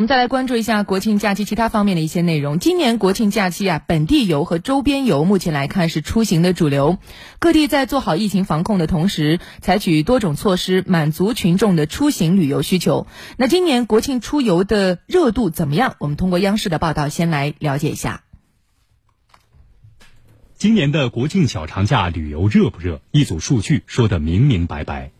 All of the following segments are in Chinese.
我们再来关注一下国庆假期其他方面的一些内容。今年国庆假期啊，本地游和周边游目前来看是出行的主流。各地在做好疫情防控的同时，采取多种措施满足群众的出行旅游需求。那今年国庆出游的热度怎么样？我们通过央视的报道先来了解一下。今年的国庆小长假旅游热不热？一组数据说得明明白白。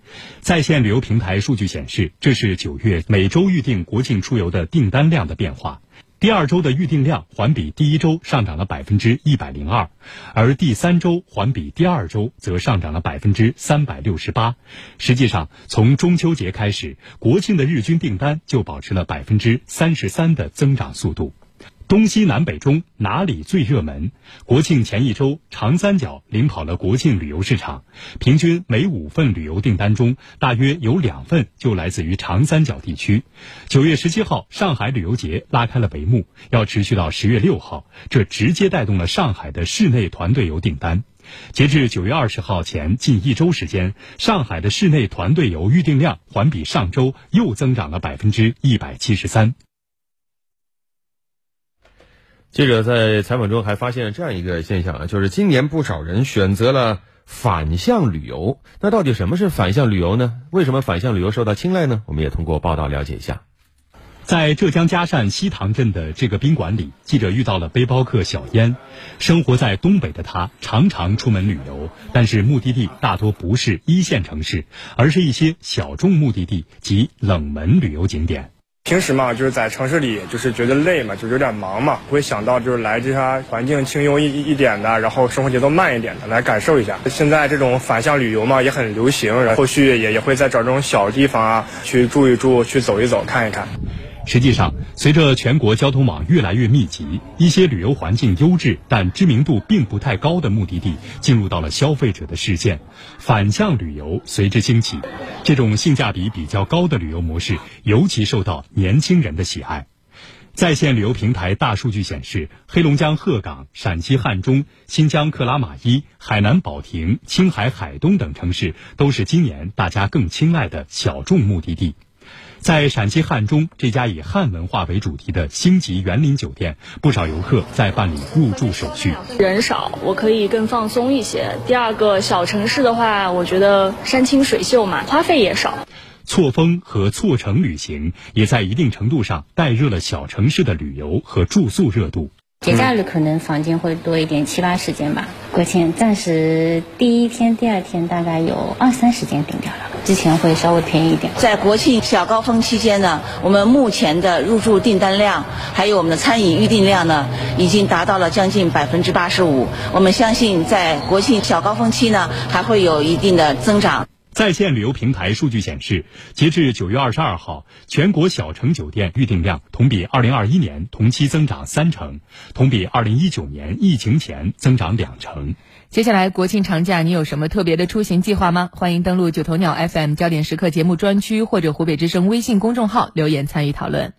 在线旅游平台数据显示，这是九月每周预订国庆出游的订单量的变化。第二周的预订量环比第一周上涨了百分之一百零二，而第三周环比第二周则上涨了百分之三百六十八。实际上，从中秋节开始，国庆的日均订单就保持了百分之三十三的增长速度。东西南北中哪里最热门？国庆前一周，长三角领跑了国庆旅游市场，平均每五份旅游订单中，大约有两份就来自于长三角地区。九月十七号，上海旅游节拉开了帷幕，要持续到十月六号，这直接带动了上海的室内团队游订单。截至九月二十号前近一周时间，上海的室内团队游预订量环比上周又增长了百分之一百七十三。记者在采访中还发现了这样一个现象啊，就是今年不少人选择了反向旅游。那到底什么是反向旅游呢？为什么反向旅游受到青睐呢？我们也通过报道了解一下。在浙江嘉善西塘镇的这个宾馆里，记者遇到了背包客小烟。生活在东北的他，常常出门旅游，但是目的地大多不是一线城市，而是一些小众目的地及冷门旅游景点。平时嘛，就是在城市里，就是觉得累嘛，就有点忙嘛，会想到就是来这些环境清幽一一点的，然后生活节奏慢一点的，来感受一下。现在这种反向旅游嘛，也很流行，然后后续也也会再找这种小地方啊，去住一住，去走一走，看一看。实际上，随着全国交通网越来越密集，一些旅游环境优质但知名度并不太高的目的地进入到了消费者的视线，反向旅游随之兴起。这种性价比比较高的旅游模式尤其受到年轻人的喜爱。在线旅游平台大数据显示，黑龙江鹤岗、陕西汉中、新疆克拉玛依、海南保亭、青海海东等城市都是今年大家更青睐的小众目的地。在陕西汉中这家以汉文化为主题的星级园林酒店，不少游客在办理入住手续。人少，我可以更放松一些。第二个小城市的话，我觉得山清水秀嘛，花费也少。错峰和错城旅行也在一定程度上带热了小城市的旅游和住宿热度。节假日可能房间会多一点，七八十间吧。国庆暂时第一天、第二天大概有二三十间订掉了，之前会稍微便宜一点。在国庆小高峰期间呢，我们目前的入住订单量，还有我们的餐饮预订量呢，已经达到了将近百分之八十五。我们相信在国庆小高峰期呢，还会有一定的增长。在线旅游平台数据显示，截至九月二十二号，全国小城酒店预订量同比二零二一年同期增长三成，同比二零一九年疫情前增长两成。接下来国庆长假，你有什么特别的出行计划吗？欢迎登录九头鸟 FM 焦点时刻节目专区或者湖北之声微信公众号留言参与讨论。